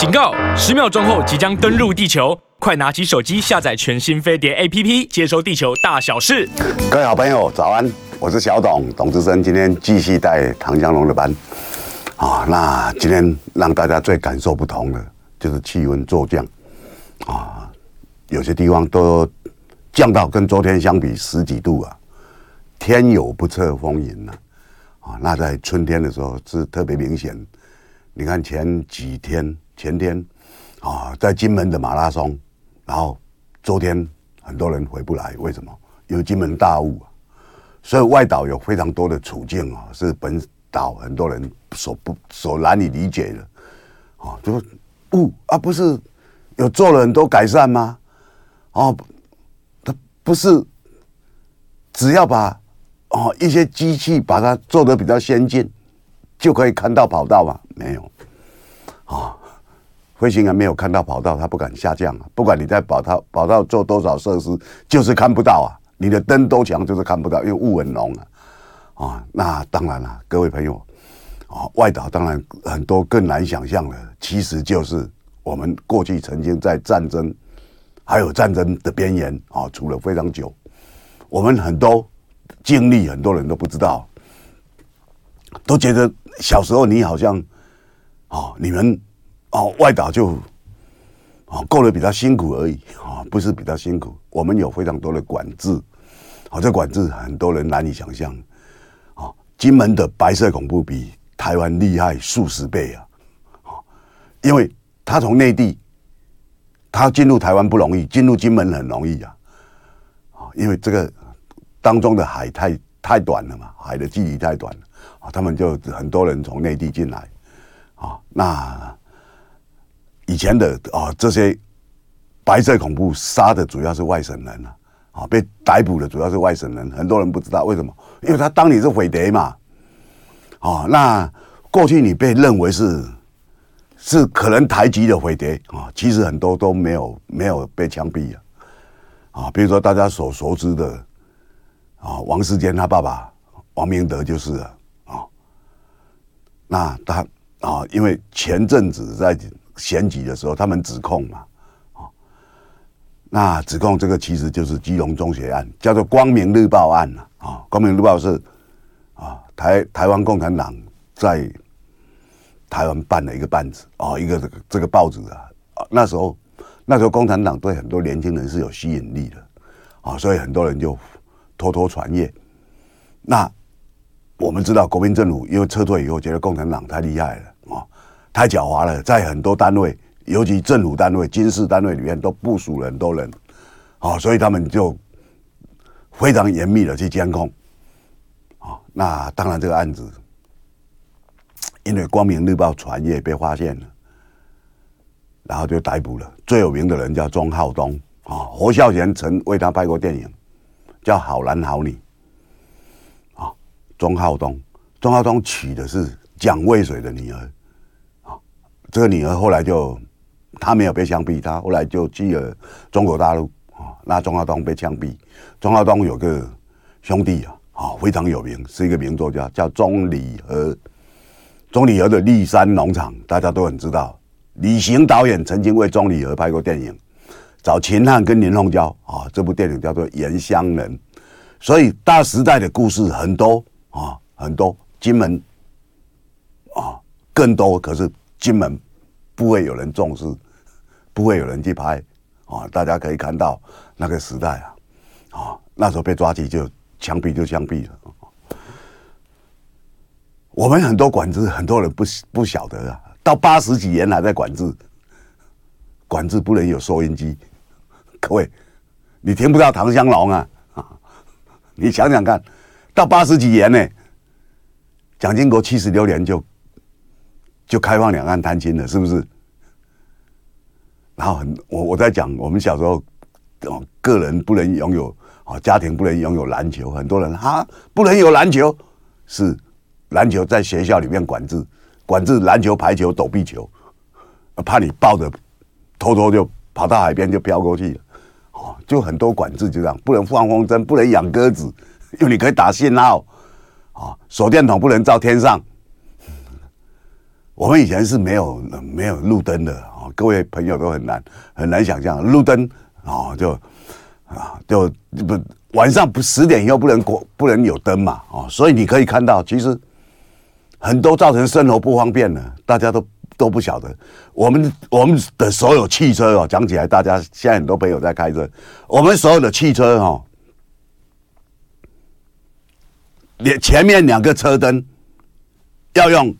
警告！十秒钟后即将登陆地球，快拿起手机下载全新飞碟 APP，接收地球大小事。各位好朋友，早安！我是小董董志生，今天继续带唐江龙的班。啊，那今天让大家最感受不同的就是气温骤降啊，有些地方都降到跟昨天相比十几度啊，天有不测风云呐。啊，那在春天的时候是特别明显。你看前几天、前天，啊，在金门的马拉松，然后昨天很多人回不来，为什么？因为金门大雾，所以外岛有非常多的处境啊，是本岛很多人所不所难以理解的。啊，就是雾啊，不是有做了很多改善吗？哦，它不是只要把。哦，一些机器把它做得比较先进，就可以看到跑道吗？没有，啊、飞行员没有看到跑道，他不敢下降啊。不管你在跑道跑道做多少设施，就是看不到啊。你的灯都强，就是看不到，因为雾很浓啊。啊、那当然了，各位朋友，啊、外岛当然很多更难想象的，其实就是我们过去曾经在战争，还有战争的边缘啊，处了非常久，我们很多。经历很多人都不知道，都觉得小时候你好像，哦，你们哦外岛就，哦过得比较辛苦而已啊，不是比较辛苦。我们有非常多的管制，哦，这管制很多人难以想象，啊，金门的白色恐怖比台湾厉害数十倍啊，啊，因为他从内地，他进入台湾不容易，进入金门很容易啊，啊，因为这个。当中的海太太短了嘛，海的距离太短了啊，他们就很多人从内地进来啊。那以前的啊，这些白色恐怖杀的主要是外省人啊，啊被逮捕的主要是外省人，很多人不知道为什么，因为他当你是匪谍嘛，啊，那过去你被认为是是可能台籍的匪谍啊，其实很多都没有没有被枪毙啊，啊，比如说大家所熟知的。啊，王世坚他爸爸王明德就是啊。那他啊，因为前阵子在选举的时候，他们指控嘛，啊，那指控这个其实就是基隆中学案，叫做光明日报案啊。光明日报是啊，台台湾共产党在台湾办了一个办子啊，一个这个这个报纸啊。那时候那时候共产党对很多年轻人是有吸引力的啊，所以很多人就。偷偷传阅，那我们知道国民政府因为撤退以后，觉得共产党太厉害了，太狡猾了，在很多单位，尤其政府单位、军事单位里面都部署了很多人，啊，所以他们就非常严密的去监控，啊，那当然这个案子，因为《光明日报》传阅被发现了，然后就逮捕了，最有名的人叫钟浩东啊，侯孝贤曾为他拍过电影。叫好男好女，啊，钟浩东，钟浩东娶的是蒋渭水的女儿，这个女儿后来就她没有被枪毙，她后来就去了中国大陆，啊，那钟浩东被枪毙。钟浩东有个兄弟啊，啊，非常有名，是一个名作家，叫钟理和。钟理和的立山农场大家都很知道，李行导演曾经为钟理和拍过电影。找秦汉跟林凤娇啊，这部电影叫做《原乡人》，所以大时代的故事很多啊，很多金门啊更多，可是金门不会有人重视，不会有人去拍啊。大家可以看到那个时代啊，啊那时候被抓起就枪毙就枪毙了。我们很多管制，很多人不不晓得啊，到八十几年还在管制，管制不能有收音机。各位，你听不到唐湘龙啊？啊，你想想看，到八十几年呢，蒋经国七十六年就就开放两岸探亲了，是不是？然后很我我在讲，我们小时候哦，个人不能拥有啊，家庭不能拥有篮球，很多人哈不能有篮球，是篮球在学校里面管制，管制篮球、排球、躲避球，怕你抱着偷偷就跑到海边就飘过去了。就很多管制，就这样，不能放风筝，不能养鸽子，因为你可以打信号，啊，手电筒不能照天上。我们以前是没有没有路灯的啊，各位朋友都很难很难想象路灯啊，就啊就不晚上不十点以后不能过不能有灯嘛啊，所以你可以看到，其实很多造成生活不方便的，大家都都不晓得。我们我们的所有汽车哦，讲起来，大家现在很多朋友在开车，我们所有的汽车哈，连前面两个车灯要用。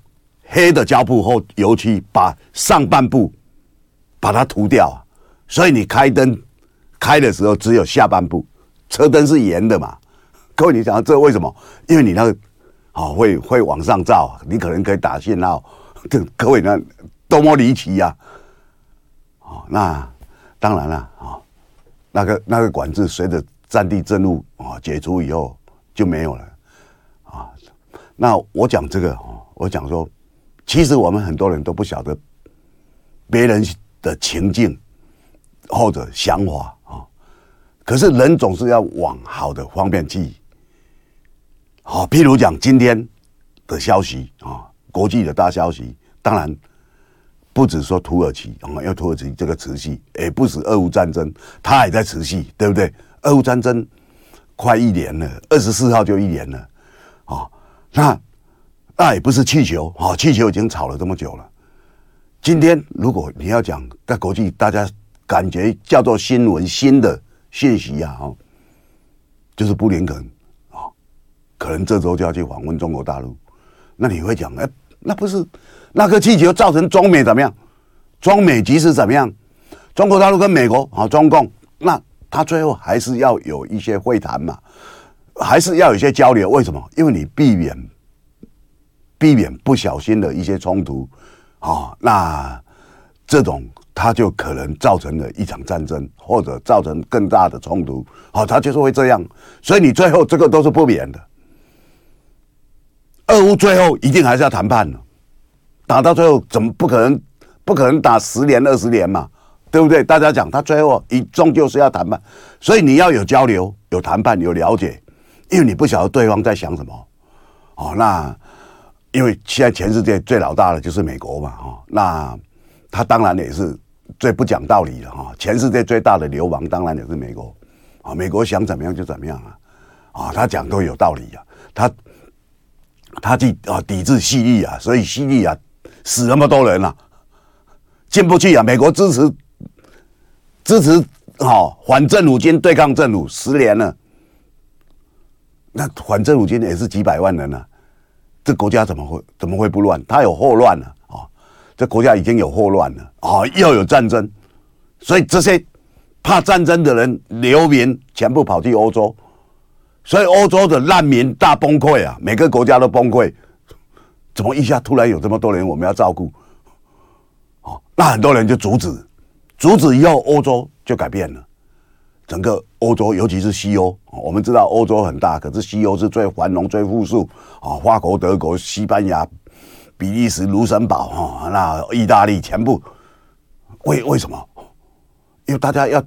黑的胶布或油漆把上半部把它涂掉，所以你开灯开的时候只有下半部，车灯是圆的嘛？各位，你想这为什么？因为你那个好会会往上照，你可能可以打信号。各位，那多么离奇呀！哦，那当然了啊，那个那个管制随着战地政务啊解除以后就没有了啊。那我讲这个哦，我讲说。其实我们很多人都不晓得别人的情境或者想法啊，可是人总是要往好的方面去。好，譬如讲今天的消息啊，国际的大消息，当然不止说土耳其啊，因为土耳其这个持续，也不止俄乌战争，它也在持续，对不对？俄乌战争快一年了，二十四号就一年了啊，那。那也不是气球啊，气球已经吵了这么久了。今天如果你要讲在国际，大家感觉叫做新闻新的信息啊，哦，就是布林肯啊，可能这周就要去访问中国大陆。那你会讲，哎，那不是那个气球造成中美怎么样？中美局势怎么样？中国大陆跟美国啊，中共，那他最后还是要有一些会谈嘛，还是要有一些交流？为什么？因为你避免。避免不小心的一些冲突，啊，那这种它就可能造成了一场战争，或者造成更大的冲突，好，它就是会这样，所以你最后这个都是不免的。俄乌最后一定还是要谈判的，打到最后怎么不可能？不可能打十年二十年嘛，对不对？大家讲他最后一终究是要谈判，所以你要有交流、有谈判、有了解，因为你不晓得对方在想什么，哦，那。因为现在全世界最老大的就是美国嘛，哈，那他当然也是最不讲道理的哈。全世界最大的流氓当然也是美国，啊，美国想怎么样就怎么样啊，啊，他讲都有道理啊，他他去啊抵制叙利亚，所以叙利亚死那么多人了，进不去啊。美国支持支持好反政府军对抗政府十年了，那反政府军也是几百万人了。这国家怎么会怎么会不乱？他有霍乱了啊！这国家已经有霍乱了啊！又有战争，所以这些怕战争的人流民全部跑去欧洲，所以欧洲的难民大崩溃啊！每个国家都崩溃，怎么一下突然有这么多人我们要照顾？哦，那很多人就阻止，阻止以后欧洲就改变了。整个欧洲，尤其是西欧，我们知道欧洲很大，可是西欧是最繁荣、最富庶啊。法国、德国、西班牙、比利时、卢森堡哈，那意大利全部为为什么？因为大家要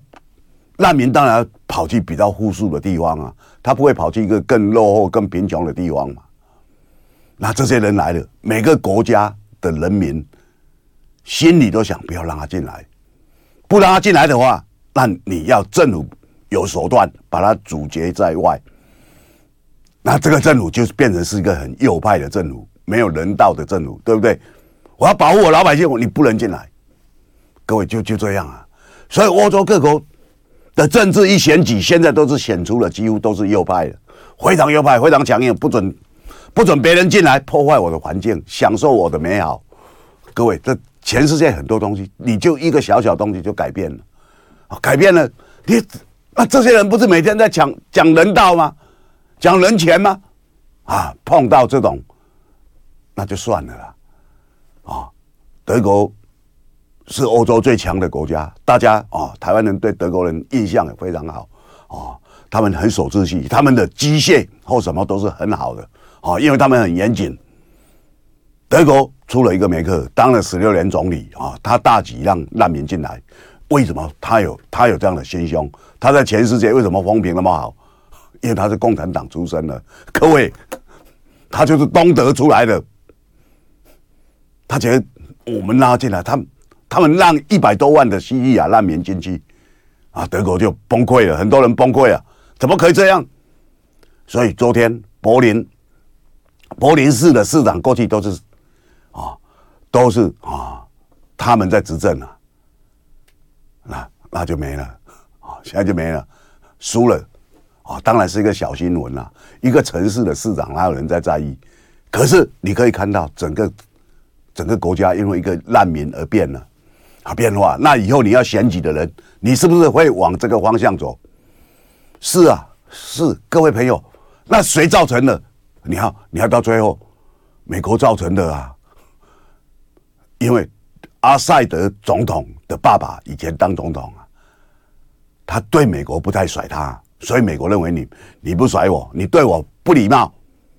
难民，当然跑去比较富庶的地方啊，他不会跑去一个更落后、更贫穷的地方嘛。那这些人来了，每个国家的人民心里都想不要让他进来，不让他进来的话。那你要政府有手段把它阻截在外，那这个政府就变成是一个很右派的政府，没有人道的政府，对不对？我要保护我老百姓，你不能进来。各位就就这样啊，所以欧洲各国的政治一选举，现在都是选出了几乎都是右派的，非常右派，非常强硬，不准不准别人进来破坏我的环境，享受我的美好。各位，这全世界很多东西，你就一个小小东西就改变了。改变了，你那这些人不是每天在讲讲人道吗？讲人权吗？啊，碰到这种，那就算了啦。啊，德国是欧洲最强的国家，大家啊，台湾人对德国人印象也非常好啊，他们很守秩序，他们的机械或什么都是很好的啊，因为他们很严谨。德国出了一个梅克，当了十六年总理啊，他大举让难民进来。为什么他有他有这样的心胸？他在全世界为什么风评那么好？因为他是共产党出身的，各位，他就是东德出来的，他觉得我们拉进来，他他们让一百多万的西利亚难民进去，啊，德国就崩溃了，很多人崩溃啊，怎么可以这样？所以昨天柏林柏林市的市长过去都是啊，都是啊，他们在执政啊，那就没了啊，现在就没了，输了啊，当然是一个小新闻啦，一个城市的市长哪有人在在意？可是你可以看到整个整个国家因为一个难民而变了啊，变化。那以后你要选举的人，你是不是会往这个方向走？是啊，是各位朋友，那谁造成的？你要你要到最后，美国造成的啊，因为阿塞德总统的爸爸以前当总统，他对美国不太甩他，所以美国认为你你不甩我，你对我不礼貌。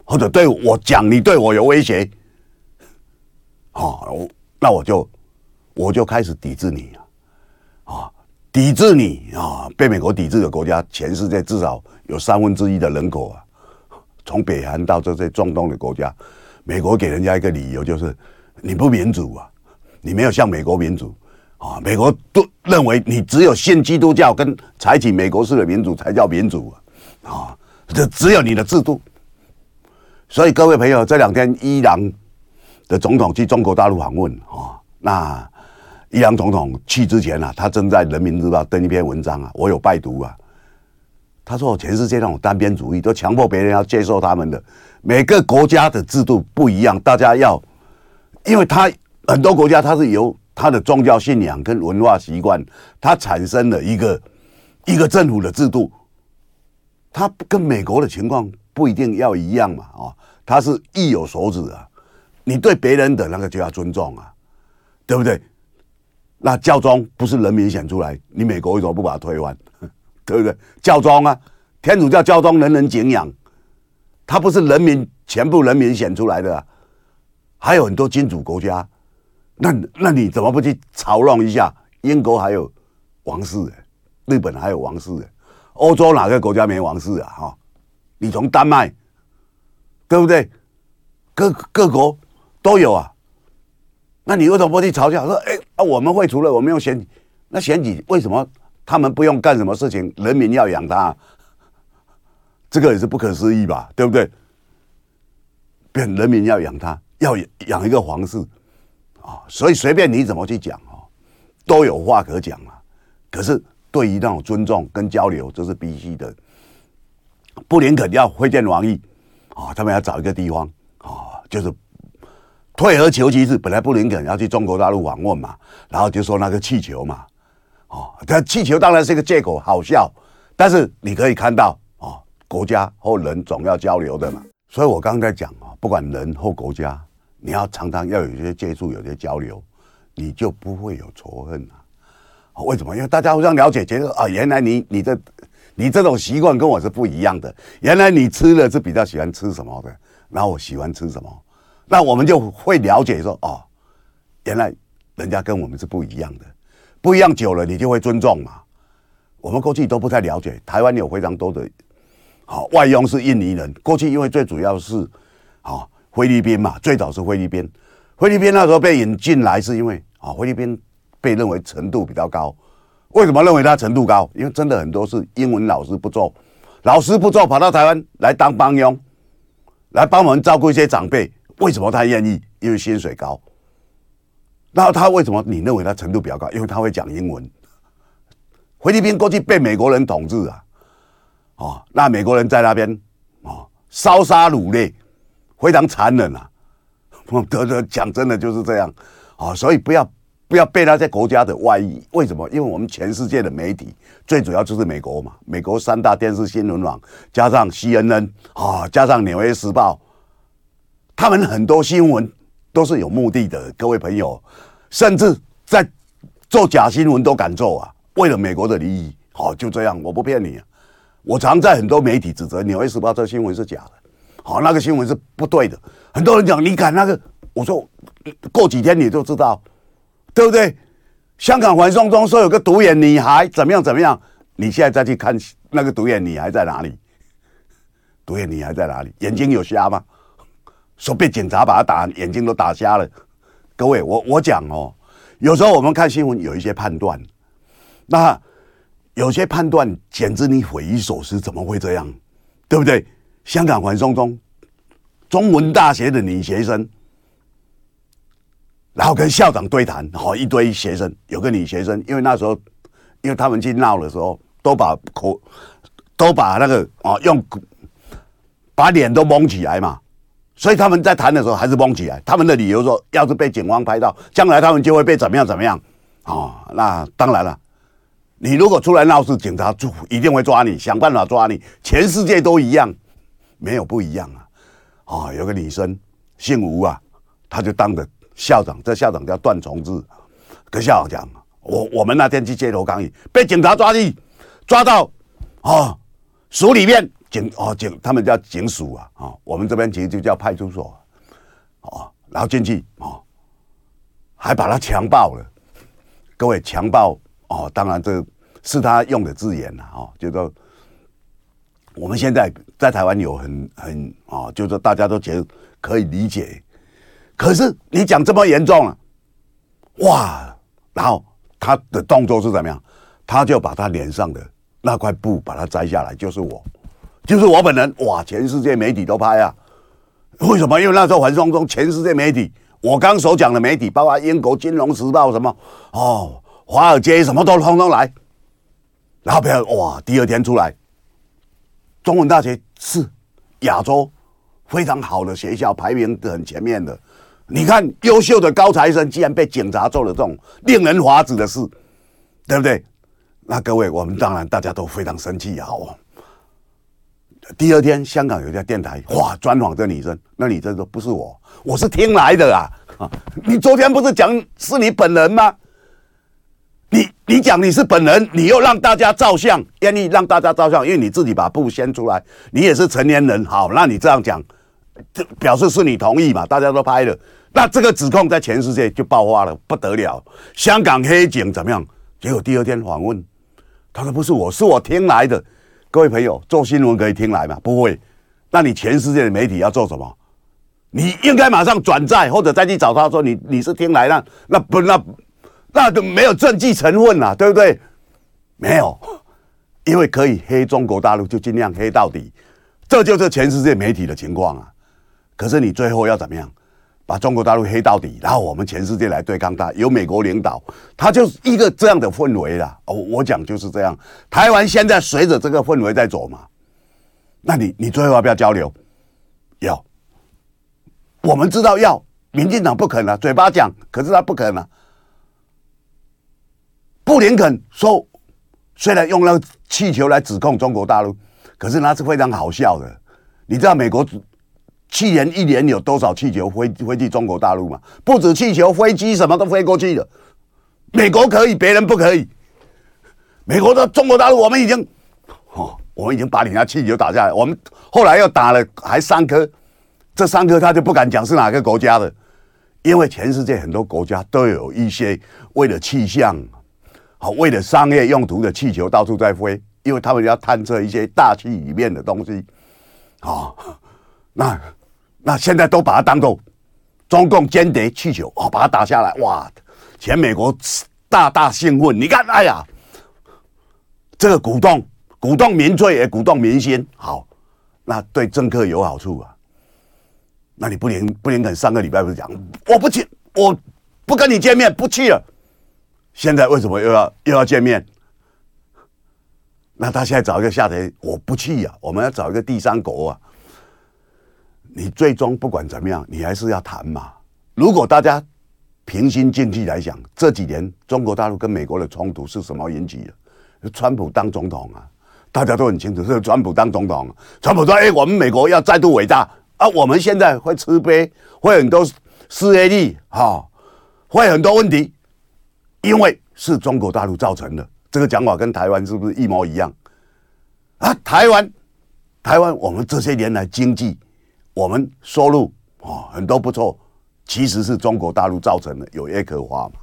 或者对我讲，你对我有威胁，哦，那我就我就开始抵制你啊，抵制你啊！被美国抵制的国家，全世界至少有三分之一的人口啊，从北韩到这些中东的国家，美国给人家一个理由就是你不民主啊，你没有像美国民主啊，美国都认为你只有信基督教跟采取美国式的民主才叫民主啊，啊，这只有你的制度。所以各位朋友，这两天伊朗的总统去中国大陆访问啊，那伊朗总统去之前啊，他正在《人民日报》登一篇文章啊，我有拜读啊。他说，全世界那种单边主义都强迫别人要接受他们的，每个国家的制度不一样，大家要，因为他很多国家他是由他的宗教信仰跟文化习惯，他产生了一个一个政府的制度，他跟美国的情况。不一定要一样嘛，啊，他是意有所指啊，你对别人的那个就要尊重啊，对不对？那教宗不是人民选出来，你美国为什么不把他推翻？对不对？教宗啊，天主教教宗人人敬仰，他不是人民全部人民选出来的，还有很多君主国家，那那你怎么不去嘲弄一下？英国还有王室，日本还有王室，欧洲哪个国家没王室啊？哈。你从丹麦，对不对？各各国都有啊。那你为什么不去嘲笑说？哎啊，我们会除了我们用选，那选举为什么他们不用干什么事情？人民要养他，这个也是不可思议吧？对不对？变人民要养他，要养一个皇室啊，所以随便你怎么去讲啊，都有话可讲啊。可是对于那种尊重跟交流，这是必须的。布林肯要会见王毅，啊，他们要找一个地方，啊，就是退而求其次。本来布林肯要去中国大陆访问嘛，然后就说那个气球嘛，哦，这气球当然是一个借口，好笑。但是你可以看到，啊，国家或人总要交流的嘛。所以我刚才讲啊，不管人或国家，你要常常要有一些接触，有些交流，你就不会有仇恨啊。为什么？因为大家互相了解，觉得啊，原来你你的。你这种习惯跟我是不一样的。原来你吃的是比较喜欢吃什么的，然后我喜欢吃什么，那我们就会了解说哦，原来人家跟我们是不一样的，不一样久了你就会尊重嘛。我们过去都不太了解，台湾有非常多的，好外佣是印尼人。过去因为最主要是好菲律宾嘛，最早是菲律宾，菲律宾那时候被引进来是因为啊菲律宾被认为程度比较高。为什么认为他程度高？因为真的很多是英文老师不做，老师不做，跑到台湾来当帮佣，来帮我们照顾一些长辈。为什么他愿意？因为薪水高。那他为什么你认为他程度比较高？因为他会讲英文。菲律宾过去被美国人统治啊，哦，那美国人在那边哦烧杀掳掠，非常残忍啊。我 得得讲真的就是这样啊，所以不要。不要被那些国家的外衣，为什么？因为我们全世界的媒体最主要就是美国嘛，美国三大电视新闻网加上 CNN 啊，加上纽约时报，他们很多新闻都是有目的的，各位朋友，甚至在做假新闻都敢做啊，为了美国的利益。好，就这样，我不骗你啊，我常在很多媒体指责纽约时报这新闻是假的，好，那个新闻是不对的。很多人讲你敢那个，我说过几天你就知道。对不对？香港环送中说有个独眼女孩怎么样怎么样？你现在再去看那个独眼女孩在哪里？独眼女孩在哪里？眼睛有瞎吗？说被警察把她打眼睛都打瞎了，各位，我我讲哦，有时候我们看新闻有一些判断，那有些判断简直你匪夷所思，怎么会这样？对不对？香港反送中，中文大学的女学生，然后跟校长对谈，好一堆学生，有个女学生，因为那时候，因为他们去闹的时候，都把口，都把那个啊用，把脸都蒙起来嘛，所以他们在谈的时候还是蒙起来。他们的理由说，要是被警方拍到，将来他们就会被怎么样怎么样啊？那当然了。你如果出来闹事，警察就一定会抓你，想办法抓你。全世界都一样，没有不一样啊！啊、哦，有个女生姓吴啊，她就当着校长，这校长叫段崇志，跟校长讲：我我们那天去街头抗议，被警察抓去，抓到啊署里面警哦警，他们叫警署啊啊、哦，我们这边其实就叫派出所啊、哦，然后进去啊、哦，还把他强暴了。各位强暴哦，当然这。是他用的字眼呐，哦，就说我们现在在台湾有很很啊，就是大家都觉得可以理解，可是你讲这么严重了，哇，然后他的动作是怎么样？他就把他脸上的那块布把它摘下来，就是我，就是我本人，哇，全世界媒体都拍啊，为什么？因为那时候反送中，全世界媒体，我刚所讲的媒体，包括英国金融时报什么，哦，华尔街什么都通通来。然后不要哇！第二天出来，中文大学是亚洲非常好的学校，排名很前面的。你看，优秀的高材生竟然被警察做了这种令人发指的事，对不对？那各位，我们当然大家都非常生气好！第二天，香港有一家电台哇专访这女生，那女生说：“不是我，我是听来的！啊，你昨天不是讲是你本人吗？”你你讲你是本人，你又让大家照相，愿意让大家照相，因为你自己把布掀出来，你也是成年人，好，那你这样讲，这表示是你同意嘛？大家都拍了，那这个指控在全世界就爆发了，不得了。香港黑警怎么样？结果第二天访问，他说不是我，是我听来的。各位朋友，做新闻可以听来吗？不会。那你全世界的媒体要做什么？你应该马上转载，或者再去找他说你你是听来的，那不那。那都没有政绩成分呐，对不对？没有，因为可以黑中国大陆，就尽量黑到底，这就是全世界媒体的情况啊。可是你最后要怎么样，把中国大陆黑到底，然后我们全世界来对抗他，由美国领导，他就是一个这样的氛围啦。哦，我讲就是这样。台湾现在随着这个氛围在走嘛，那你你最后要不要交流？要，我们知道要，民进党不肯啊，嘴巴讲，可是他不肯啊。布林肯说：“虽然用那个气球来指控中国大陆，可是那是非常好笑的。你知道美国去年一年有多少气球飞飞去中国大陆吗？不止气球，飞机什么都飞过去了。美国可以，别人不可以。美国的中国大陆，我们已经哦，我们已经把你那气球打下来。我们后来又打了，还三颗。这三颗他就不敢讲是哪个国家的，因为全世界很多国家都有一些为了气象。”好为了商业用途的气球到处在飞，因为他们要探测一些大气里面的东西。哦，那那现在都把它当做中共间谍气球哦，把它打下来，哇！全美国大大兴奋。你看，哎呀，这个鼓动鼓动民粹也鼓动民心，好，那对政客有好处啊。那你不林不林肯上个礼拜不是讲，我不去，我不跟你见面，不去了。现在为什么又要又要见面？那他现在找一个下台，我不去呀、啊。我们要找一个第三国啊。你最终不管怎么样，你还是要谈嘛。如果大家平心静气来讲，这几年中国大陆跟美国的冲突是什么引起的？川普当总统啊，大家都很清楚，是川普当总统。川普说：“哎，我们美国要再度伟大啊！我们现在会吃杯，会很多失业率，哈，会很多问题。”因为是中国大陆造成的，这个讲法跟台湾是不是一模一样？啊，台湾，台湾，我们这些年来经济，我们收入啊很多不错，其实是中国大陆造成的，有业可花嘛，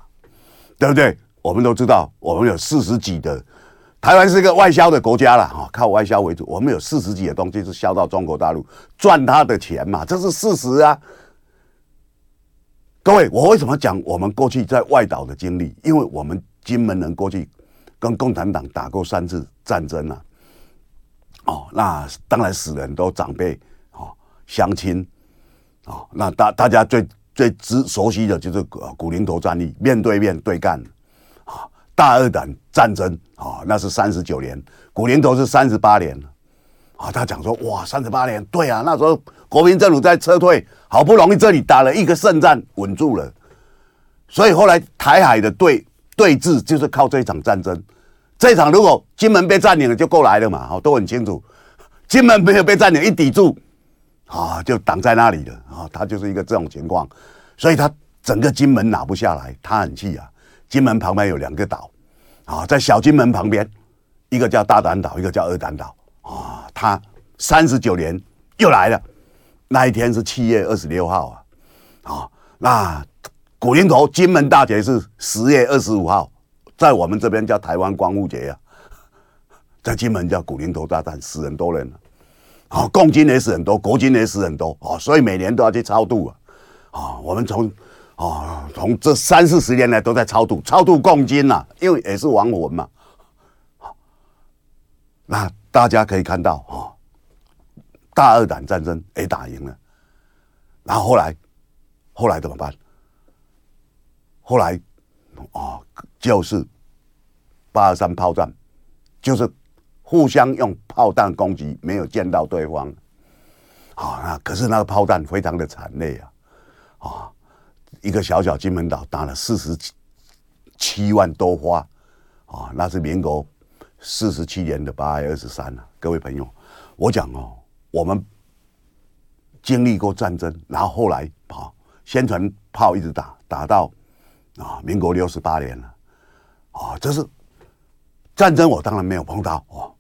对不对？我们都知道，我们有四十几的，台湾是一个外销的国家了哈，靠外销为主，我们有四十几的东西是销到中国大陆赚他的钱嘛，这是事实啊。各位，我为什么讲我们过去在外岛的经历？因为我们金门人过去跟共产党打过三次战争啊。哦，那当然死人都长辈哦，乡亲哦，那大大家最最知熟悉的就是古宁头战役，面对面对干啊，大二胆战争啊，那是三十九年，古宁头是三十八年啊。他讲说哇，三十八年，对啊，那时候国民政府在撤退，好不容易这里打了一个胜战，稳住了，所以后来台海的对对峙就是靠这一场战争。这一场如果金门被占领了，就过来了嘛，好都很清楚。金门没有被占领，一抵住，啊，就挡在那里了啊，他就是一个这种情况，所以他整个金门拿不下来，他很气啊。金门旁边有两个岛，啊，在小金门旁边，一个叫大胆岛，一个叫二胆岛，啊，他三十九年又来了，那一天是七月二十六号啊，啊，那古宁头金门大捷是十月二十五号。在我们这边叫台湾光复节啊，在金门叫古宁头大战，死很多人啊，共军也死很多，国军也死很多啊，所以每年都要去超度啊，啊，我们从啊从这三四十年来都在超度，超度共军呐，因为也是亡魂嘛，那大家可以看到啊，大二胆战争也打赢了，然后后来后来怎么办？后来啊。就是八二三炮战，就是互相用炮弹攻击，没有见到对方。啊，那可是那个炮弹非常的惨烈啊！啊，一个小小金门岛打了四十七万多发啊，那是民国四十七年的八月二十三了。各位朋友，我讲哦，我们经历过战争，然后后来啊，宣传炮一直打，打到啊，民国六十八年了。啊，这是战争，我当然没有碰到哦。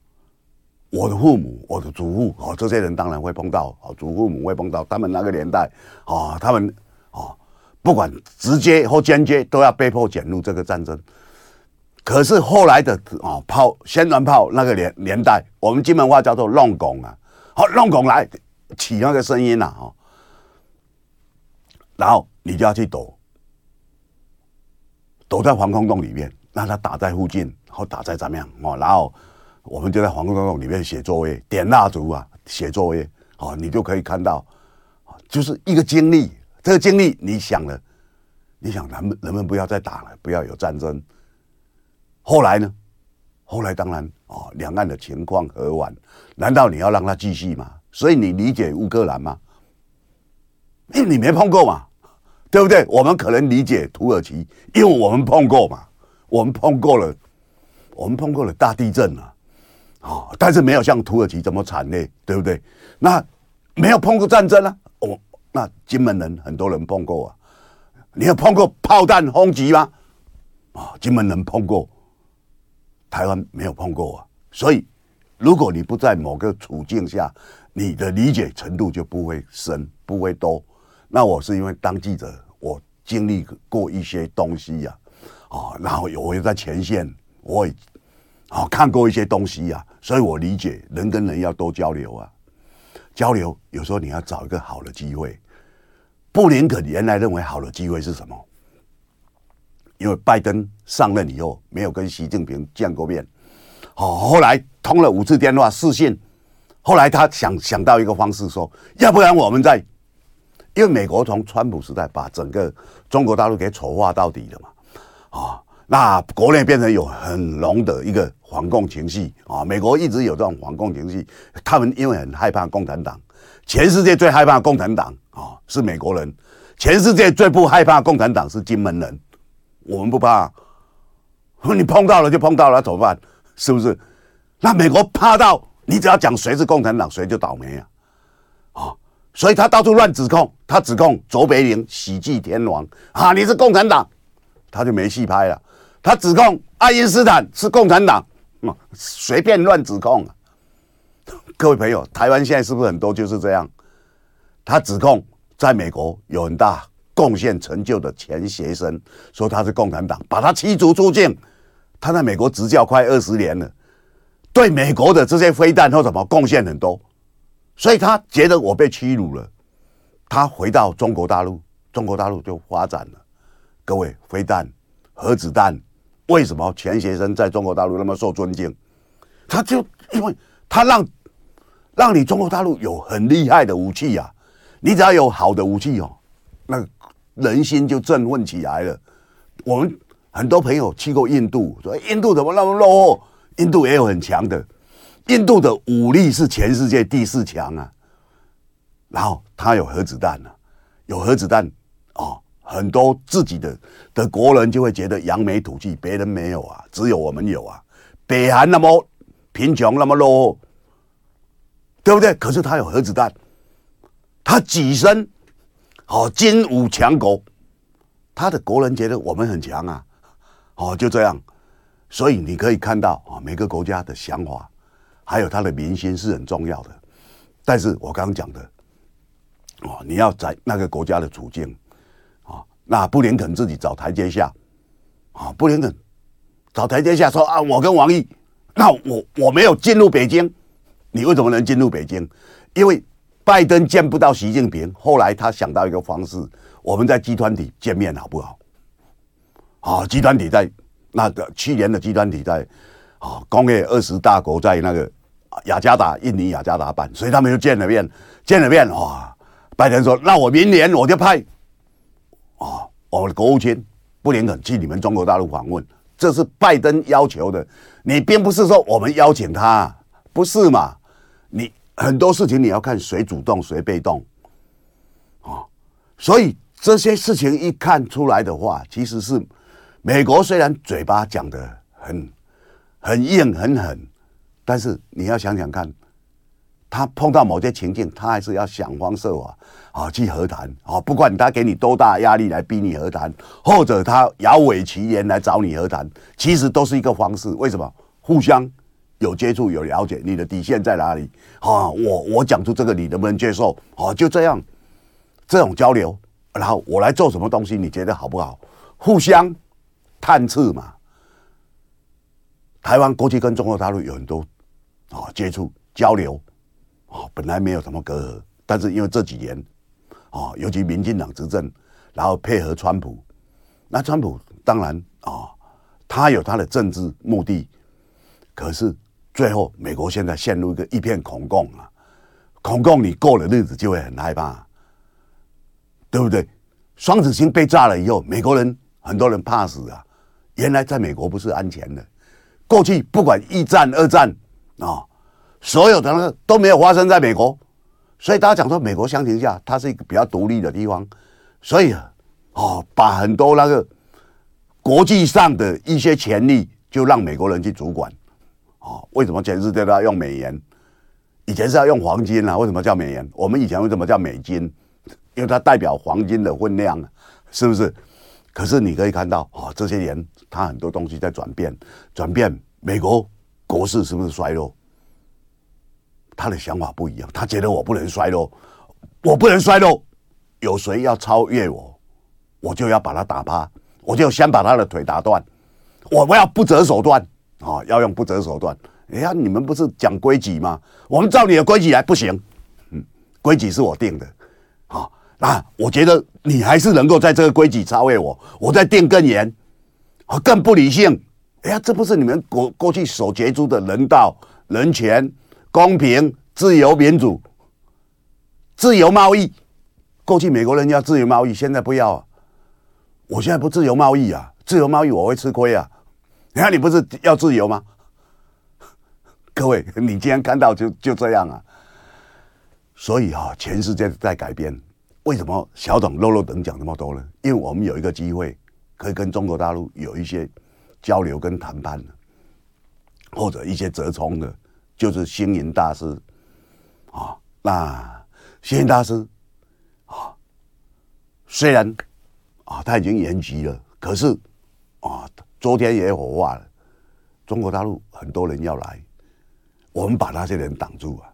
我的父母，我的祖父，哦，这些人当然会碰到，哦，祖父母会碰到，他们那个年代，啊，他们啊，不管直接或间接，都要被迫卷入这个战争。可是后来的啊炮，宣传炮那个年年代，我们金门话叫做弄拱啊，好弄拱来起那个声音呐，啊，然后你就要去躲，躲在防空洞里面。让他打在附近，或打在怎么样哦？然后我们就在防空洞里面写作业，点蜡烛啊，写作业哦，你就可以看到，就是一个经历。这个经历，你想了，你想人们人们不要再打了，不要有战争。后来呢？后来当然哦，两岸的情况和缓，难道你要让他继续吗？所以你理解乌克兰吗？因为你没碰过嘛，对不对？我们可能理解土耳其，因为我们碰过嘛。我们碰过了，我们碰过了大地震啊，啊，但是没有像土耳其这么惨烈，对不对？那没有碰过战争啊，哦，那金门人很多人碰过啊，你有碰过炮弹轰击吗？啊，金门人碰过，台湾没有碰过啊。所以，如果你不在某个处境下，你的理解程度就不会深，不会多。那我是因为当记者，我经历过一些东西呀。啊，然后我又在前线，我也啊看过一些东西呀、啊，所以我理解人跟人要多交流啊，交流有时候你要找一个好的机会。布林肯原来认为好的机会是什么？因为拜登上任以后没有跟习近平见过面，好，后来通了五次电话视讯，后来他想想到一个方式说，要不然我们在，因为美国从川普时代把整个中国大陆给丑化到底了嘛。啊、那国内变成有很浓的一个反共情绪啊、美国一直有这种反共情绪，他们因为很害怕共产党，全世界最害怕共产党啊、是美国人，全世界最不害怕共产党是金门人。我们不怕，你碰到了就碰到了，怎么办？是不是？那美国怕到你只要讲谁是共产党，谁就倒霉啊！啊、哦，所以他到处乱指控，他指控卓别林喜剧天王啊，你是共产党。他就没戏拍了。他指控爱因斯坦是共产党，随便乱指控！各位朋友，台湾现在是不是很多就是这样？他指控在美国有很大贡献成就的前学生，说他是共产党，把他驱逐出境。他在美国执教快二十年了，对美国的这些飞弹或什么贡献很多，所以他觉得我被屈辱了。他回到中国大陆，中国大陆就发展了。各位，飞弹、核子弹，为什么钱学森在中国大陆那么受尊敬？他就因为他让让你中国大陆有很厉害的武器啊，你只要有好的武器哦，人心就振奋起来了。我们很多朋友去过印度，说印度怎么那么落后？印度也有很强的，印度的武力是全世界第四强啊。然后他有核子弹啊，有核子弹哦，很多自己的的国人就会觉得扬眉吐气，别人没有啊，只有我们有啊。北韩那么贫穷，那么落后，对不对？可是他有核子弹，他跻身哦，精武强国，他的国人觉得我们很强啊，哦，就这样。所以你可以看到啊，每个国家的想法，还有他的民心是很重要的。但是我刚刚讲的，哦，你要在那个国家的处境，啊，那布林肯自己找台阶下，啊，布林肯找台阶下说啊，我跟王毅，那我我没有进入北京，你为什么能进入北京？因为拜登见不到习近平，后来他想到一个方式，我们在集团体见面好不好？啊，集团体在。那个去年的集团体在啊，工业二十大国在那个雅加达，印尼雅加达办，所以他们就见了面，见了面哇！拜登说：“那我明年我就派啊，我的国务卿布林肯去你们中国大陆访问，这是拜登要求的。你并不是说我们邀请他，不是嘛？你很多事情你要看谁主动谁被动啊。所以这些事情一看出来的话，其实是。”美国虽然嘴巴讲的很很硬很狠，但是你要想想看，他碰到某些情境，他还是要想方设法啊去和谈啊，不管他给你多大压力来逼你和谈，或者他摇尾乞怜来找你和谈，其实都是一个方式。为什么？互相有接触有了解，你的底线在哪里啊？我我讲出这个，你能不能接受？啊，就这样这种交流，然后我来做什么东西，你觉得好不好？互相。探刺嘛，台湾过去跟中国大陆有很多啊接触交流啊，本来没有什么隔阂，但是因为这几年啊，尤其民进党执政，然后配合川普，那川普当然啊，他有他的政治目的，可是最后美国现在陷入一个一片恐共啊，恐共你过了日子就会很害怕，对不对？双子星被炸了以后，美国人很多人怕死啊。原来在美国不是安全的，过去不管一战、二战啊，所有的那个都没有发生在美国，所以大家讲说美国相形下，它是一个比较独立的地方，所以啊，哦，把很多那个国际上的一些权利就让美国人去主管，啊，为什么全世界都要用美元？以前是要用黄金啊，为什么叫美元？我们以前为什么叫美金？因为它代表黄金的分量啊，是不是？可是你可以看到啊，这些年他很多东西在转变，转变。美国国势是不是衰落？他的想法不一样，他觉得我不能衰落，我不能衰落。有谁要超越我，我就要把他打趴，我就先把他的腿打断。我们要不择手段啊，要用不择手段。哎呀，你们不是讲规矩吗？我们照你的规矩来，不行。嗯，规矩是我定的，啊。那我觉得你还是能够在这个规矩超越我，我再定更严，啊，更不理性。哎呀，这不是你们过过去所杰出的人道、人权、公平、自由、民主、自由贸易。过去美国人要自由贸易，现在不要啊。我现在不自由贸易啊，自由贸易我会吃亏啊。你看，你不是要自由吗？各位，你今天看到就就这样啊。所以啊，全世界在改变。为什么小董漏漏等讲那么多呢？因为我们有一个机会，可以跟中国大陆有一些交流跟谈判的，或者一些折冲的，就是星云大师啊。那星云大师啊，虽然啊他已经延期了，可是啊昨天也火化了。中国大陆很多人要来，我们把那些人挡住啊。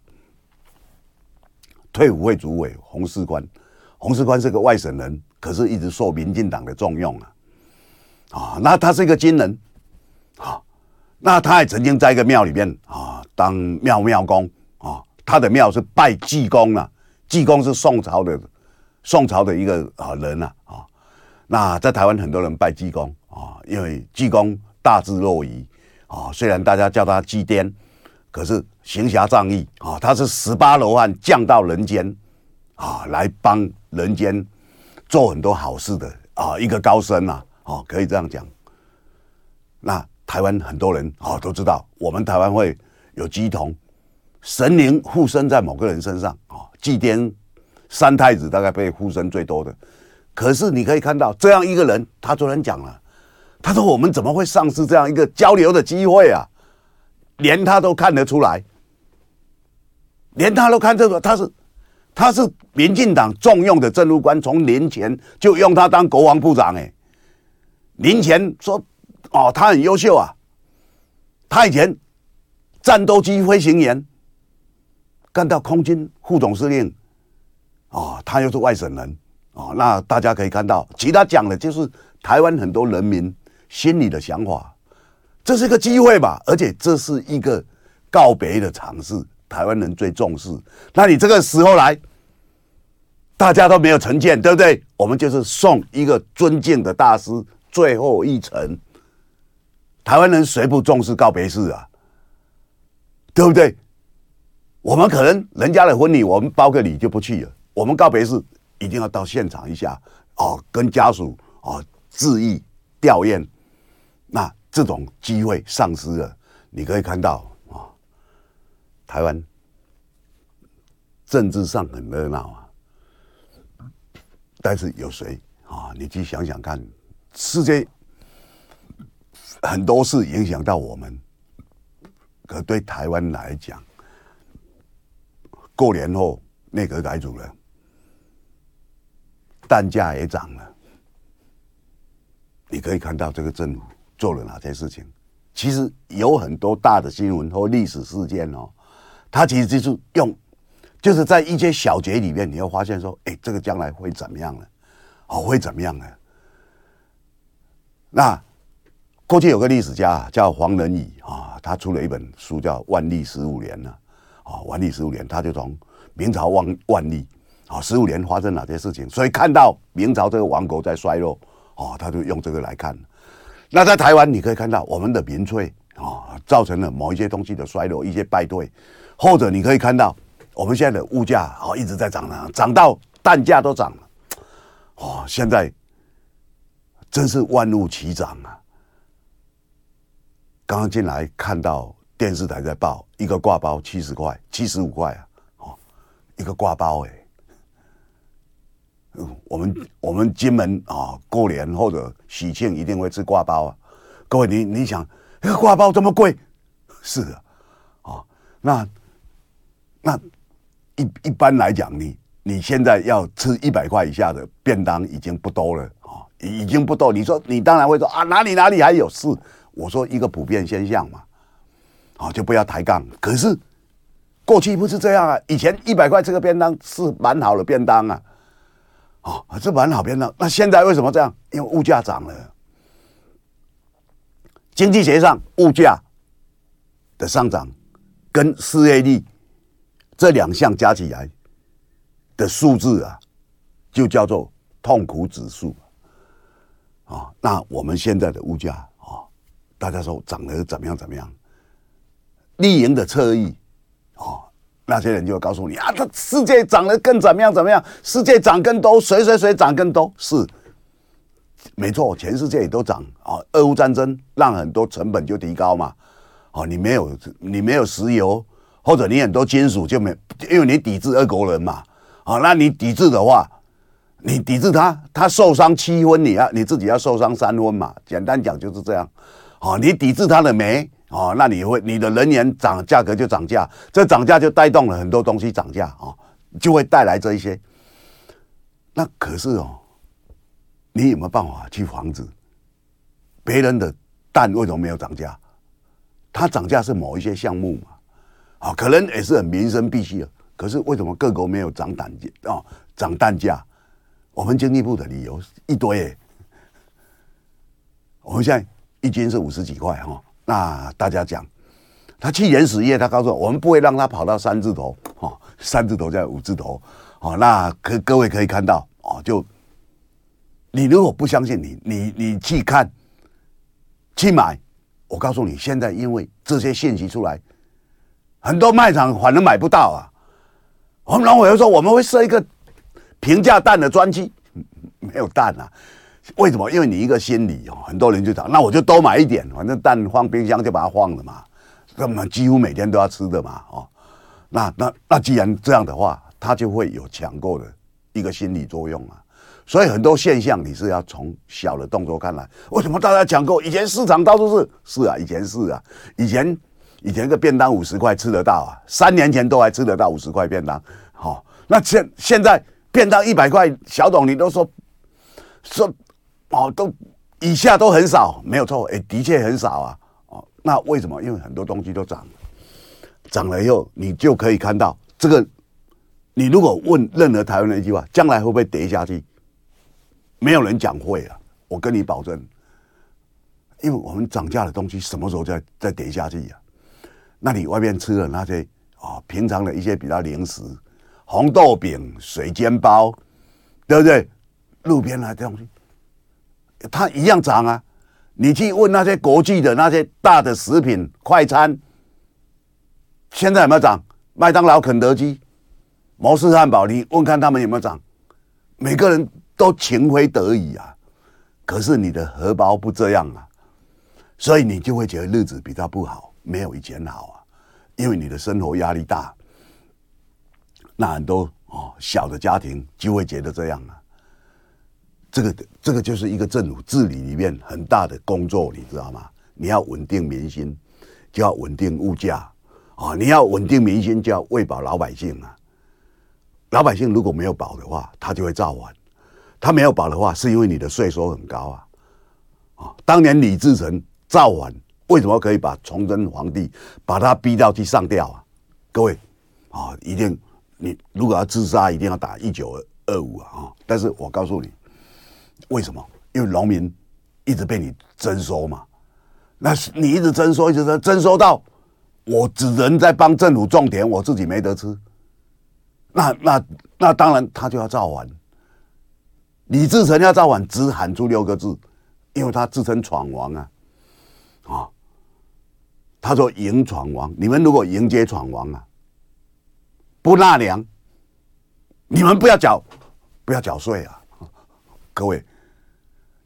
退伍会主委洪世官。洪世官是个外省人，可是一直受民进党的重用啊，啊，那他是一个军人，啊，那他也曾经在一个庙里面啊当庙庙公啊，他的庙是拜济公啊，济公是宋朝的宋朝的一个啊人啊啊，那在台湾很多人拜济公，因为济公大智若愚啊，虽然大家叫他济癫，可是行侠仗义啊，他是十八罗汉降到人间啊，来帮人间做很多好事的啊，一个高僧呐，哦，可以这样讲。那台湾很多人啊都知道，我们台湾会有乩童，神灵附身在某个人身上啊，祭奠三太子大概被附身最多的。可是你可以看到这样一个人，他昨天讲了，他说我们怎么会丧失这样一个交流的机会啊？连他都看得出来，连他都看得出来，他是他是民进党重用的政务官，从年前就用他当国防部长哎，年前说哦他很优秀啊，他以前战斗机飞行员。干到空军副总司令，哦，他又是外省人，哦，那大家可以看到，其他讲的就是台湾很多人民。心里的想法，这是一个机会吧，而且这是一个告别的尝试，台湾人最重视。那你这个时候来，大家都没有成见，对不对？我们就是送一个尊敬的大师最后一程。台湾人谁不重视告别式啊？对不对？我们可能人家的婚礼，我们包个礼就不去了。我们告别式一定要到现场一下哦，跟家属哦致意吊唁。那这种机会丧失了，你可以看到啊、台湾政治上很热闹啊，但是有谁啊、你去想想看，世界很多事影响到我们，可对台湾来讲。过年后内阁改组了，蛋价也涨了。你可以看到这个政府做了哪些事情。其实有很多大的新闻或历史事件哦，他其实就是用，就是在一些小节里面，你会发现说，哎，这个将来会怎么样呢？哦，会怎么样呢？那过去有个历史家叫黄仁宇啊，他出了一本书叫《万历十五年》呢。啊，万历十五年，他就从明朝万万历啊，十五年发生哪些事情？所以看到明朝这个王国在衰落，哦，他就用这个来看。那在台湾，你可以看到我们的民粹啊，造成了某一些东西的衰落，一些败退，或者你可以看到我们现在的物价啊一直在涨呢，涨到蛋价都涨了，哦，现在真是万物齐涨啊！刚刚进来看到。电视台在报一个挂包七十块，七十五块啊！哦，一个挂包哎。我们我们金门啊，过年或者喜庆一定会吃挂包啊。各位，你你想，一个挂包这么贵？是的，啊，那那一一般来讲，你你现在要吃一百块以下的便当已经不多了啊，已经不多。你说你当然会说啊，哪里哪里还有？事我说一个普遍现象嘛。啊，就不要抬杠。可是过去不是这样啊，以前一百块这个便当是蛮好的便当啊，哦，这蛮好编的。那现在为什么这样？因为物价涨了。经济学上，物价的上涨跟失业率这两项加起来的数字啊，就叫做痛苦指数。啊，那我们现在的物价啊，大家说涨得怎么样？怎么样？立营的侧翼，那些人就会告诉你啊，这世界涨得更怎么样怎么样？世界涨更多，谁谁谁涨更多？是，没错，全世界也都涨啊。俄乌战争让很多成本就提高嘛，哦，你没有你没有石油，或者你很多金属就没，因为你抵制俄国人嘛，啊，那你抵制的话，你抵制他，他受伤七分，你要你自己要受伤三分嘛。简单讲就是这样，啊，你抵制他的煤。哦，那你会你的能源涨价格就涨价，这涨价就带动了很多东西涨价啊，就会带来这一些。那可是哦，你有没有办法去防止别人的蛋为什么没有涨价？它涨价是某一些项目嘛，啊，可能也是很民生必需的。可是为什么各国没有涨蛋价啊？涨蛋价？我们经济部的理由一堆耶。我们现在一斤是五十几块哈。那大家讲，他去原始业，他告诉我，我们不会让他跑到三字头，哦，三字头在五字头，哦，那可各位可以看到，哦，就你如果不相信你，你你去看去买，我告诉你，现在因为这些信息出来，很多卖场反而买不到啊。我们农委会说我们会设一个平价蛋的专区，没有蛋啊。为什么？因为你一个心理哦，很多人就讲，那我就多买一点，反正蛋放冰箱就把它放了嘛，那么几乎每天都要吃的嘛，哦，那那那既然这样的话，它就会有抢购的一个心理作用啊。所以很多现象你是要从小的动作看来。为什么大家抢购？以前市场到处是，是啊，以前是啊，以前以前个便当五十块吃得到啊，三年前都还吃得到五十块便当，好、哦，那现现在便当一百块，小董你都说说。哦，都以下都很少，没有错，哎，的确很少啊。哦，那为什么？因为很多东西都涨，涨了以后，你就可以看到这个。你如果问任何台湾人一句话，将来会不会跌下去？没有人讲会啊，我跟你保证。因为我们涨价的东西什么时候再再跌下去呀？那你外面吃的那些啊，平常的一些比较零食，红豆饼、水煎包，对不对？路边那东西。它一样涨啊！你去问那些国际的那些大的食品快餐，现在有没有涨？麦当劳、肯德基、摩斯汉堡，你问看他们有没有涨？每个人都情非得已啊！可是你的荷包不这样啊，所以你就会觉得日子比较不好，没有以前好啊，因为你的生活压力大。那很多哦小的家庭就会觉得这样啊。这个这个就是一个政府治理里面很大的工作，你知道吗？你要稳定民心，就要稳定物价啊！你要稳定民心，就要喂饱老百姓啊！老百姓如果没有饱的话，他就会造反。他没有饱的话，是因为你的税收很高啊！啊，当年李自成造反，为什么可以把崇祯皇帝把他逼到去上吊啊？各位啊，一定你如果要自杀，一定要打一九二五啊！但是我告诉你。为什么？因为农民一直被你征收嘛，那是你一直征收，一直征征收到我只能在帮政府种田，我自己没得吃。那那那当然他就要造反。李自成要造反，只喊出六个字，因为他自称闯王啊，啊，他说迎闯王，你们如果迎接闯王啊，不纳粮，你们不要缴，不要缴税啊，各位。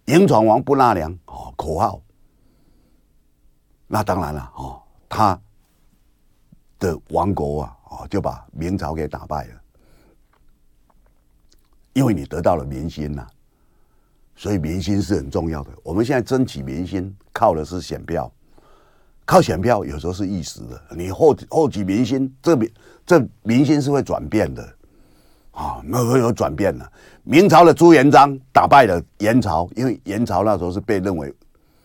迎闯王不纳粮哦，口号。那当然了哦，他的王国啊哦，就把明朝给打败了。因为你得到了民心呐、所以民心是很重要的。我们现在争取民心，靠的是选票，靠选票有时候是一时的。你获获取民心，这民这民心是会转变的。啊，那会有转变了。明朝的朱元璋打败了元朝，因为元朝那时候是被认为，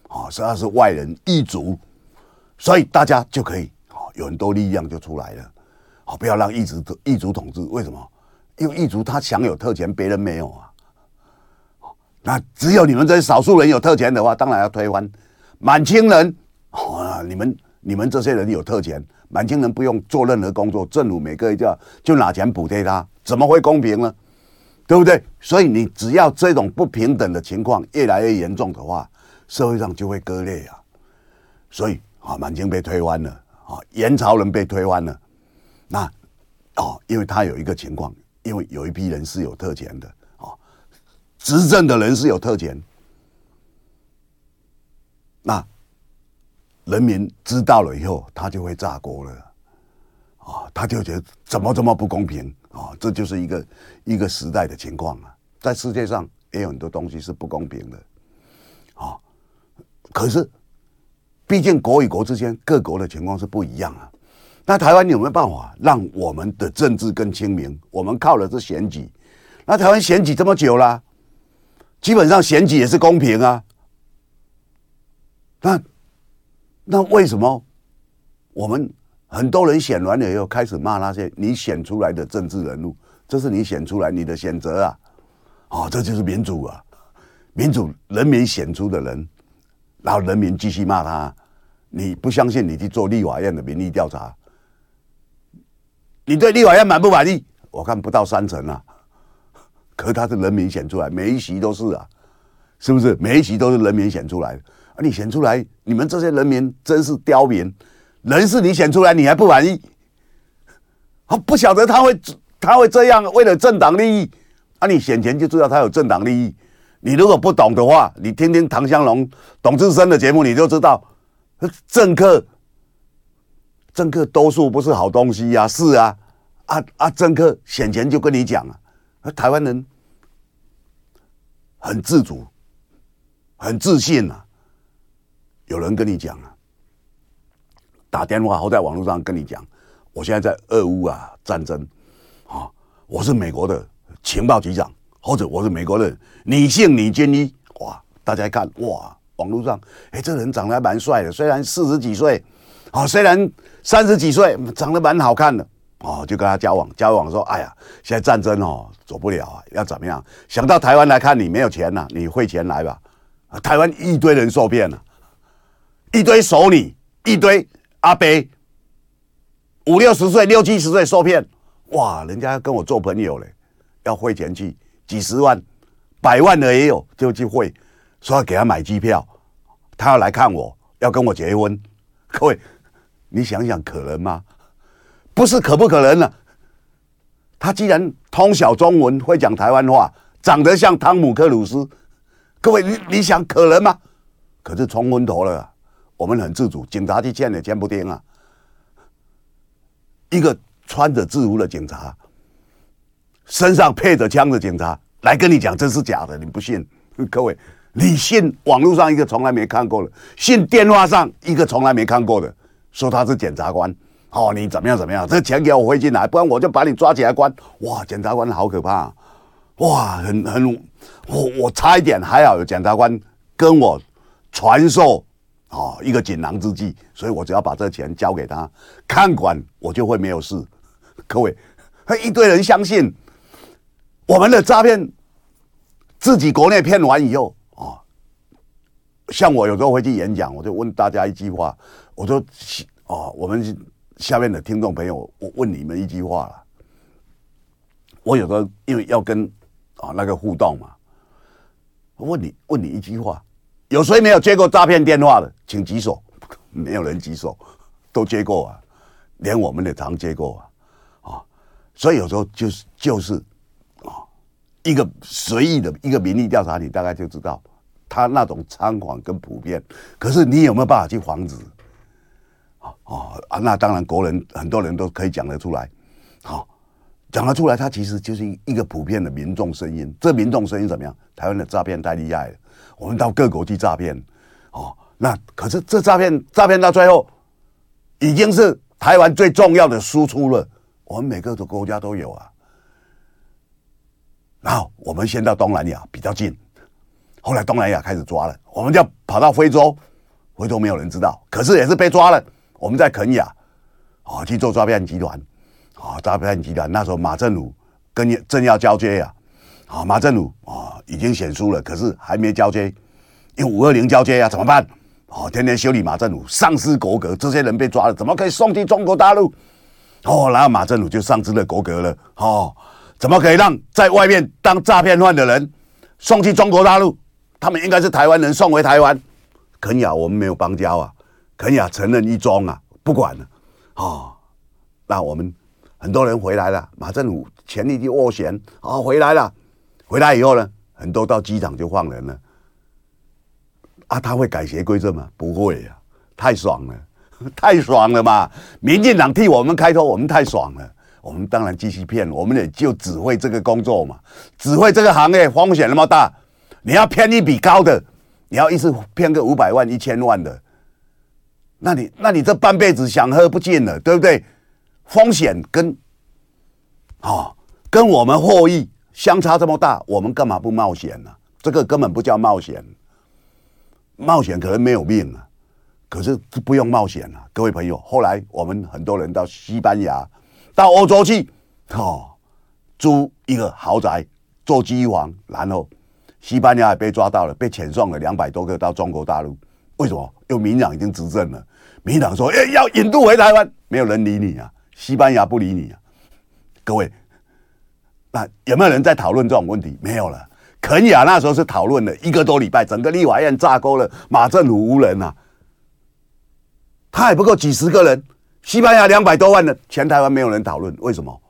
啊，实际上是外人异族，所以大家就可以啊，有很多力量就出来了。啊，不要让异族异族统治。为什么？因为异族他享有特权，别人没有啊。那只有你们这些少数人有特权的话，当然要推翻。满清人，啊，你们你们这些人有特权，满清人不用做任何工作，政府每个月就要就拿钱补贴他。怎么会公平呢？对不对？所以你只要这种不平等的情况越来越严重的话，社会上就会割裂啊。所以啊，满清被推翻了啊，元朝人被推翻了。那哦，因为他有一个情况，因为有一批人是有特权的啊，执政的人是有特权。那人民知道了以后，他就会炸锅了啊，他就觉得怎么这么不公平。啊，这就是一个一个时代的情况啊，在世界上也有很多东西是不公平的，啊，可是毕竟国与国之间各国的情况是不一样啊。那台湾有没有办法让我们的政治更清明？我们靠的是选举，那台湾选举这么久了，基本上选举也是公平啊。那那为什么我们？很多人选完了以后，开始骂那些你选出来的政治人物，这是你选出来你的选择啊，哦，这就是民主啊，民主人民选出的人，然后人民继续骂他，你不相信你去做立法院的民意调查，你对立法院满不满意？我看不到三成啊，可他是人民选出来，每一席都是啊，是不是？每一席都是人民选出来的。啊！你选出来，你们这些人民真是刁民，人是你选出来，你还不满意？啊，不晓得他会他会这样，为了政党利益啊！你选前就知道他有政党利益。你如果不懂的话，你听听唐湘龙、董志生的节目，你就知道，政客，政客多数不是好东西呀、啊。是啊，啊啊，政客选前就跟你讲啊。台湾人很自主，很自信啊。有人跟你讲啊，打电话或在网络上跟你讲，我现在在俄乌啊战争啊，我是美国的情报局长，或者我是美国的女性女军医。哇，大家一看哇，网络上哎，这人长得还蛮帅的，虽然四十几岁，啊，虽然三十几岁，长得蛮好看的。哦，就跟他交往，交往说，哎呀，现在战争哦，走不了啊，要怎么样？想到台湾来看你没有钱呐、你汇钱来吧。台湾一堆人受骗了，一堆熟女，一堆阿伯，五六十岁、六七十岁受骗，哇，人家跟我做朋友嘞，要汇钱去，几十万、百万的也有，就去汇，说要给他买机票，他要来看我，要跟我结婚。各位，你想想，可能吗？不是可不可能呢、啊？他既然通晓中文，会讲台湾话，长得像汤姆克鲁斯，各位你你想可能吗？可是冲昏头了，我们很自主，警察去见也见不听啊。一个穿着制服的警察，身上配着枪的警察来跟你讲这是假的，你不信？各位，你信网络上一个从来没看过的，信电话上一个从来没看过的，说他是检察官。哦，你怎么样？怎么样？这钱给我汇进来，不然我就把你抓起来关。哇，检察官好可怕啊！哇，很很，我我差一点还好有检察官跟我传授哦一个锦囊之计，所以我只要把这钱交给他看管，我就会没有事。各位，一堆人相信我们的诈骗，自己国内骗完以后哦，像我有时候会去演讲，我就问大家一句话，我说哦，我们。下面的听众朋友，我问你们一句话了。我有时候因为要跟啊那个互动嘛，问你问你一句话：有谁没有接过诈骗电话的，请举手。没有人举手，都接过啊，连我们的常接过啊啊。所以有时候就是就是啊，一个随意的一个民意调查，你大概就知道他那种猖狂跟普遍。可是你有没有办法去防止？哦啊，那当然，国人很多人都可以讲得出来，好、哦，讲得出来，它其实就是一个普遍的民众声音。这民众声音怎么样？台湾的诈骗太厉害了，我们到各国去诈骗，哦，那可是这诈骗诈骗到最后，已经是台湾最重要的输出了。我们每个的国家都有啊，然后我们先到东南亚比较近，后来东南亚开始抓了，我们就跑到非洲，非洲没有人知道，可是也是被抓了。我们在肯亚，啊，去做诈骗集团，啊，诈骗集团那时候马政鲁跟正要交接呀，啊，啊马政鲁啊已经选输了，可是还没交接，因为五二零交接啊，怎么办？哦，天天修理马政鲁，丧失国格，这些人被抓了，怎么可以送去中国大陆？哦，然后马政鲁就丧失了国格了，哦，怎么可以让在外面当诈骗犯的人送去中国大陆？他们应该是台湾人送回台湾，肯雅我们没有邦交啊。肯雅承认一中啊，不管了，哦，那我们很多人回来了，马政府全力去斡旋，啊、哦，回来了，回来以后呢，很多到机场就放人了，啊，他会改邪归正吗？不会呀、啊，太爽了，太爽了嘛！民进党替我们开脱，我们太爽了，我们当然继续骗，我们也就只会这个工作嘛，只会这个行业风险那么大，你要骗一笔高的，你要一次骗个五百万、一千万的。那你那你这半辈子想喝不尽了，对不对？风险跟、哦、跟我们获益相差这么大，我们干嘛不冒险呢？这个根本不叫冒险，冒险可能没有命啊，可是不用冒险啊，各位朋友。后来我们很多人到西班牙、到欧洲去，哦，租一个豪宅做机房，然后西班牙也被抓到了，被遣送了两百多个到中国大陆。为什么？因为民党已经执政了。民党说：“哎，要引渡回台湾，没有人理你啊，西班牙不理你啊。”各位，那有没有人在讨论这种问题？没有了。肯亚那时候是讨论了一个多礼拜，整个立法院炸锅了，马政府无人啊，他还不够几十个人。西班牙两百多万人，全台湾没有人讨论，为什么？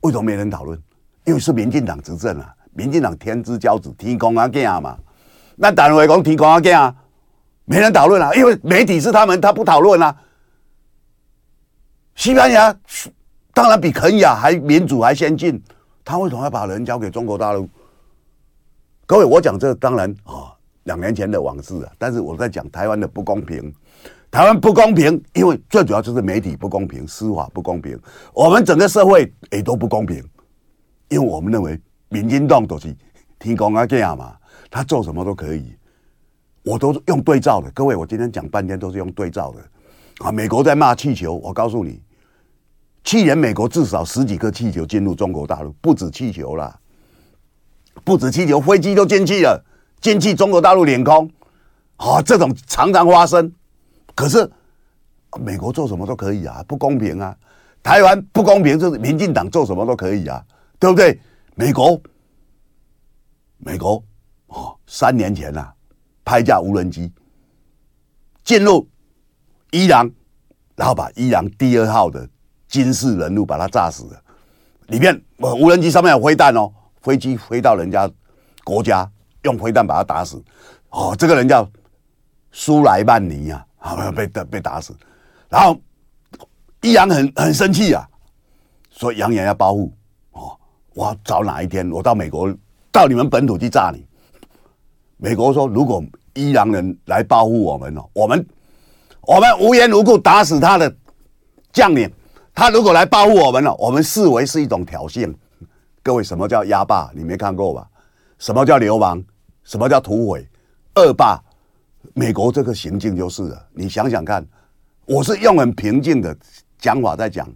为什么没人讨论？因为是民进党执政啊，民进党天之骄子，天公阿囝嘛。那党委讲天公阿囝，没人讨论啊，因为媒体是他们，他不讨论啊。西班牙当然比肯亚还民主还先进，他为什么要把人交给中国大陆？各位，我讲这当然啊，两年前的往事啊，但是我在讲台湾的不公平。台湾不公平，因为最主要就是媒体不公平，司法不公平，我们整个社会也都不公平，因为我们认为民进党都是天公阿囝嘛，他做什么都可以，我都用对照的。各位，我今天讲半天都是用对照的啊。美国在骂气球，我告诉你，去年美国至少十几个气球进入中国大陆，不止气球啦，不止气球，飞机都进去了，进去中国大陆领空，啊，这种常常发生。可是，美国做什么都可以啊，不公平啊！台湾不公平，就是民进党做什么都可以啊，对不对？美国，美国哦，三年前呐、啊，派架无人机进入伊朗，然后把伊朗第二号的军事人物把他炸死了。里面无人机上面有飞弹哦，飞机飞到人家国家，用飞弹把他打死。哦，这个人叫苏莱曼尼啊。啊！被被打死，然后伊朗很很生气啊，说扬言要报复哦。我找哪一天我到美国到你们本土去炸你？美国说，如果伊朗人来报复我们哦，我们我们无缘无故打死他的将领，他如果来报复我们了，我们视为是一种挑衅。各位，什么叫压霸？你没看过吧？什么叫流氓？什么叫土匪？恶霸？美国这个行径就是了，你想想看，我是用很平静的讲法在讲，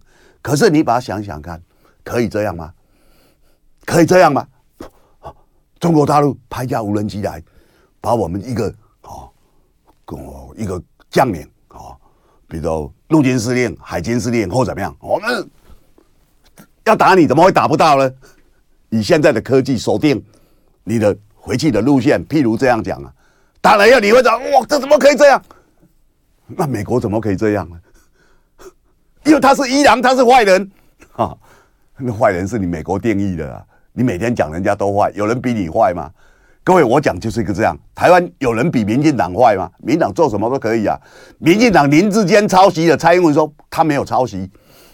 可是你把它想想看，可以这样吗？可以这样吗？中国大陆派架无人机来，把我们一个哦，哦一个将领，比如陆军司令、海军司令或怎么样，我们要打你，怎么会打不到呢？以现在的科技锁定你的回去的路线，譬如这样讲啊。当然要你会讲，哇，这怎么可以这样？那美国怎么可以这样呢？因为他是伊朗，他是坏人啊！那坏人是你美国定义的啊！你每天讲人家都坏，有人比你坏吗？各位，我讲就是一个这样。台湾有人比民进党坏吗？民党做什么都可以啊！民进党林志坚抄袭了，蔡英文说他没有抄袭，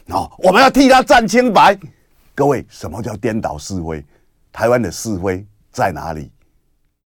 哦，我们要替他站清白。各位，什么叫颠倒是非？台湾的是非在哪里？